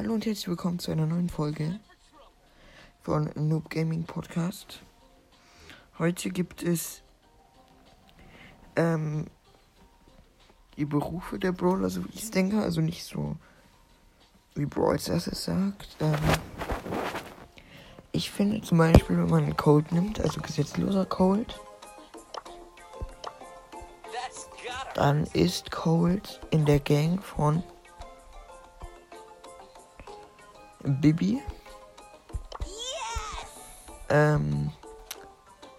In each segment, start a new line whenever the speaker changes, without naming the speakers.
Hallo und herzlich willkommen zu einer neuen Folge von Noob Gaming Podcast. Heute gibt es ähm, die Berufe der Brawler, so wie ich es denke, also nicht so wie Brawl Stars es sagt. Ähm, ich finde zum Beispiel, wenn man einen Cold nimmt, also gesetzloser Cold, dann ist Cold in der Gang von Bibi. Ähm,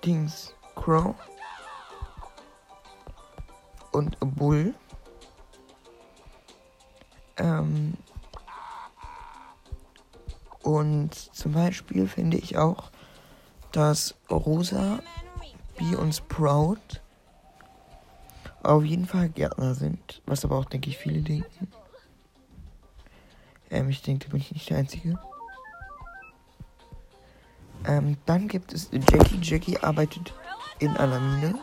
Dings Crow und Bull. Ähm, und zum Beispiel finde ich auch, dass Rosa, B und Sprout auf jeden Fall Gärtner sind, was aber auch, denke ich, viele denken. Ähm, ich denke, da bin ich nicht der Einzige. Ähm, dann gibt es Jackie. Jackie arbeitet in einer Mine.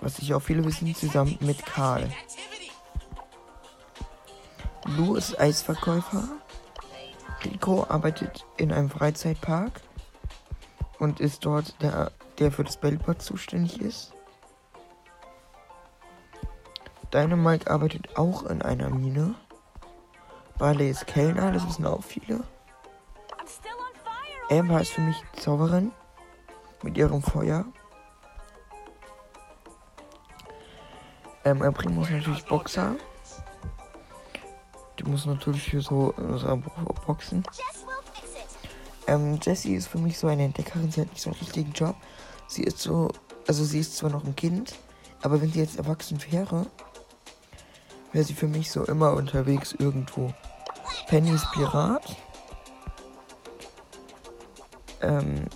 Was ich auch viele wissen, zusammen mit Karl. Lou ist Eisverkäufer. Rico arbeitet in einem Freizeitpark und ist dort der, der für das Bellboard zuständig ist. Dynamite arbeitet auch in einer Mine. Barley ist Kellner, das wissen auch viele. Amber ist für mich Zauberin mit ihrem Feuer. Ähm, er bringt muss natürlich Boxer. Die muss natürlich für so, so Boxen. Ähm, Jessie ist für mich so eine Entdeckerin, sie hat nicht so einen richtigen Job. Sie ist so, also sie ist zwar noch ein Kind, aber wenn sie jetzt erwachsen wäre, wäre sie für mich so immer unterwegs irgendwo. Penny ist Pirat. Ähm,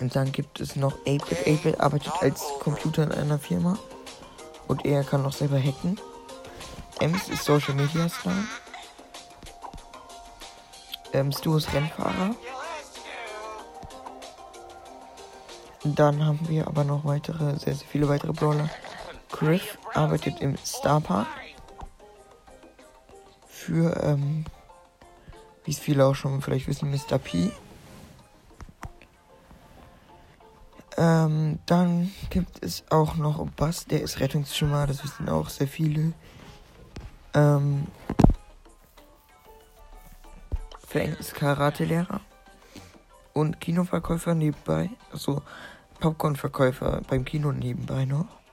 und dann gibt es noch 8-Bit. 8-Bit arbeitet als Computer in einer Firma. Und er kann noch selber hacken. Ems ist Social Media Star. Ähm, Stu ist Rennfahrer. Dann haben wir aber noch weitere, sehr, sehr viele weitere Brawler. Griff arbeitet im Star Park. Für, ähm, wie es viele auch schon vielleicht wissen, Mr. P. Ähm, dann gibt es auch noch Bass, der ist Rettungsschimmer, das wissen auch sehr viele. Ähm, Fang ist Karate-Lehrer und Kinoverkäufer nebenbei, also Popcorn-Verkäufer beim Kino nebenbei noch.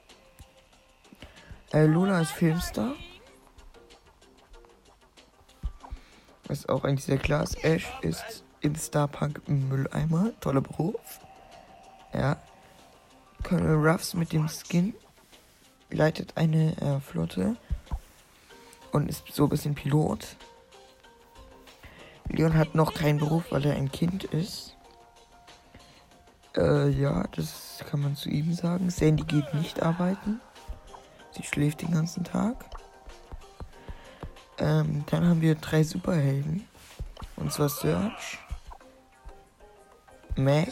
Äh, Luna ist Filmstar. Was auch eigentlich sehr klar ist. Ash ist in Starpunk Mülleimer. Toller Beruf. Ja. Colonel Ruffs mit dem Skin leitet eine äh, Flotte und ist so ein bisschen Pilot. Leon hat noch keinen Beruf, weil er ein Kind ist. Äh, ja, das kann man zu ihm sagen. Sandy geht nicht arbeiten. Sie schläft den ganzen Tag. Ähm, dann haben wir drei Superhelden. Und zwar Search, Mac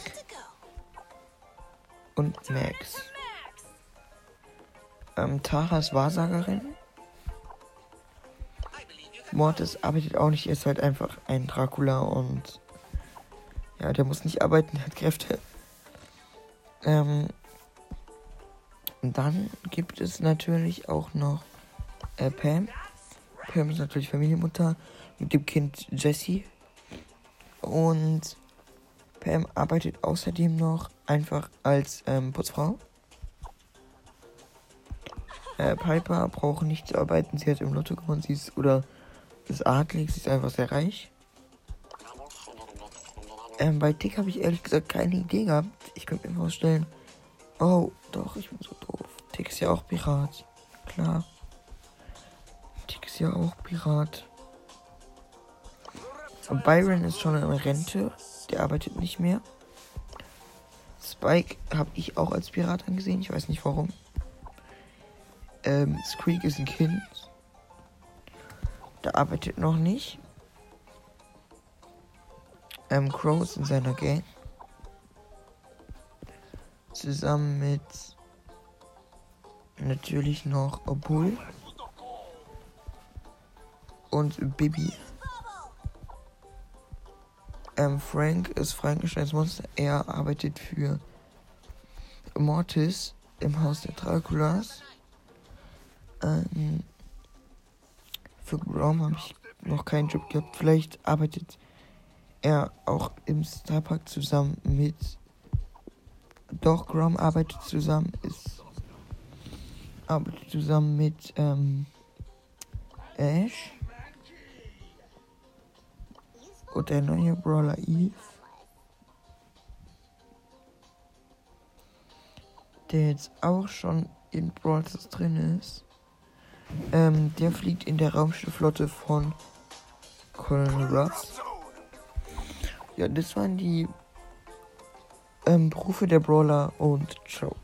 und Max. Ähm, Tara ist Wahrsagerin. Mortis arbeitet auch nicht, er ist halt einfach ein Dracula und ja, der muss nicht arbeiten, der hat Kräfte. Ähm, dann gibt es natürlich auch noch äh, Pam. Pam ist natürlich Familienmutter mit dem Kind Jessie. Und Pam arbeitet außerdem noch einfach als ähm, Putzfrau. Äh, Piper braucht nicht zu arbeiten, sie hat im Lotto gewonnen, sie ist oder ist adlig, sie ist einfach sehr reich. Ähm, bei Tick habe ich ehrlich gesagt keine Idee gehabt. Ich könnte mir vorstellen, oh, doch, ich bin so doof. Tick ist ja auch Pirat. Klar. Tick ist ja auch Pirat. Und Byron ist schon in Rente. Der arbeitet nicht mehr. Spike habe ich auch als Pirat angesehen. Ich weiß nicht warum. Ähm, Squeak ist ein Kind. Der arbeitet noch nicht. Ähm, Crow ist in seiner Gang. Zusammen mit natürlich noch Bull. und Bibi. Ähm, Frank ist Frankensteins Monster. Er arbeitet für Mortis im Haus der Draculas. Ähm, für Grom habe ich noch keinen Job gehabt. Vielleicht arbeitet er auch im Starpark zusammen mit. Doch, Grom arbeitet zusammen, ist. arbeitet zusammen mit ähm, Ash. Und der neue Brawler Eve. Der jetzt auch schon in Brawl drin ist. Ähm, der fliegt in der Raumschiffflotte von Colonel Ruffs. Ja, das waren die ähm, Berufe der Brawler und ciao.